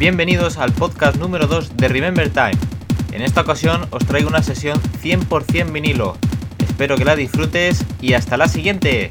Bienvenidos al podcast número 2 de Remember Time. En esta ocasión os traigo una sesión 100% vinilo. Espero que la disfrutes y hasta la siguiente.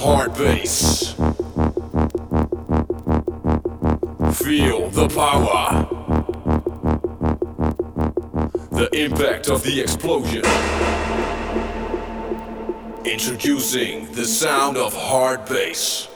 Hard bass. Feel the power. The impact of the explosion. Introducing the sound of hard bass.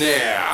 Snare.